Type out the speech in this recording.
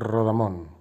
Rodamón.